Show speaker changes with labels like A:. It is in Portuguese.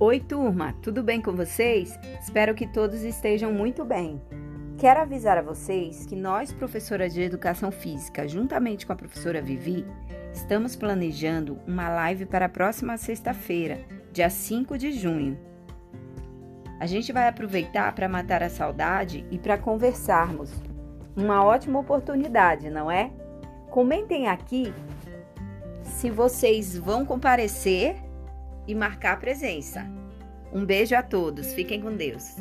A: Oi, turma, tudo bem com vocês? Espero que todos estejam muito bem. Quero avisar a vocês que nós, professoras de Educação Física, juntamente com a professora Vivi, estamos planejando uma live para a próxima sexta-feira, dia 5 de junho. A gente vai aproveitar para matar a saudade e para conversarmos. Uma ótima oportunidade, não é? Comentem aqui se vocês vão comparecer e marcar presença. Um beijo a todos, fiquem com Deus.